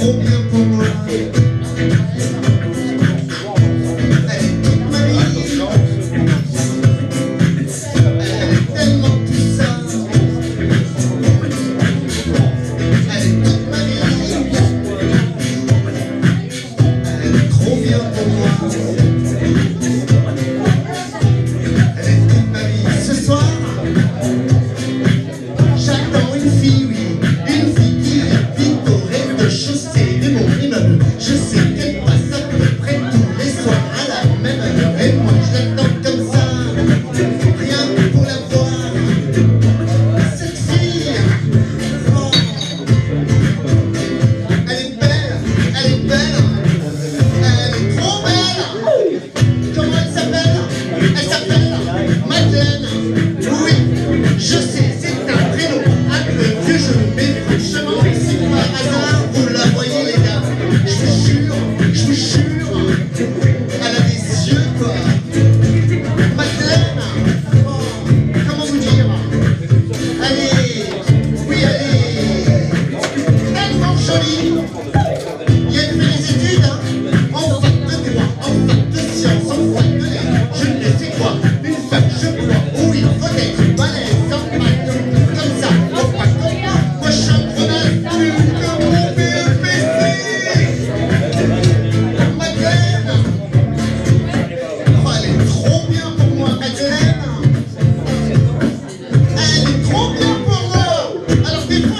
Open the démon, inanimé, je sais. je vous jure, elle a des yeux quoi. Madeleine, comment vous dire? Elle est, oui elle est tellement jolie. Il y a une des études, hein, en fac de droit, en fac de sciences, en fac de je ne sais quoi, une fac je crois.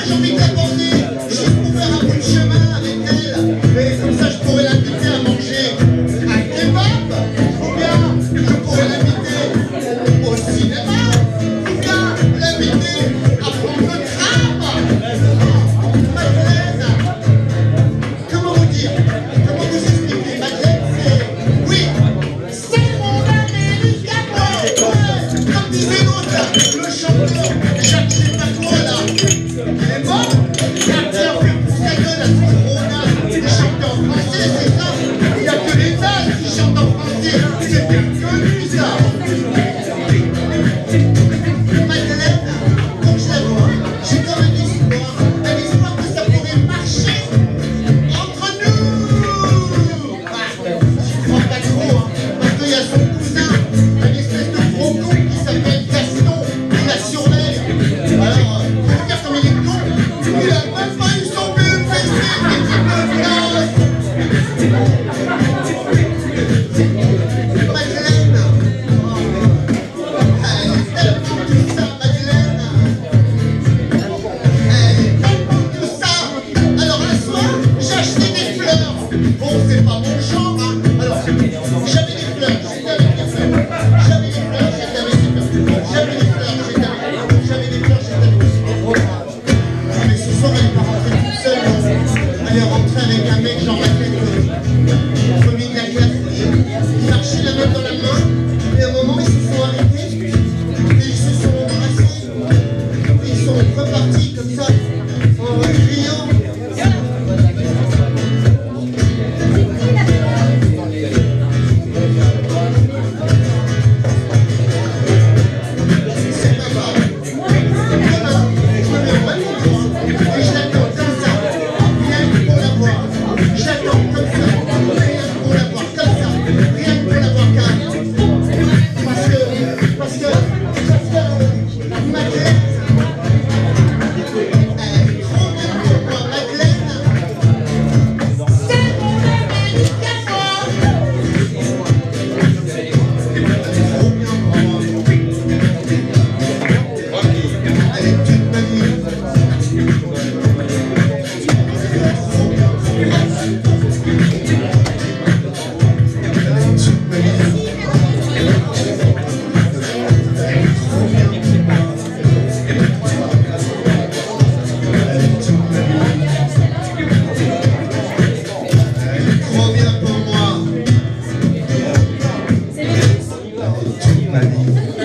lo mi tengo J'avais des fleurs, j'étais avec. J'avais des fleurs, j'étais avec fleurs. J'avais des fleurs, j'étais avec des fleurs. Mais ce soir, elle n'est pas rentrée toute seule. Elle est rentrée avec un mec genre tête. Il marchait la main dans la main. ma vie.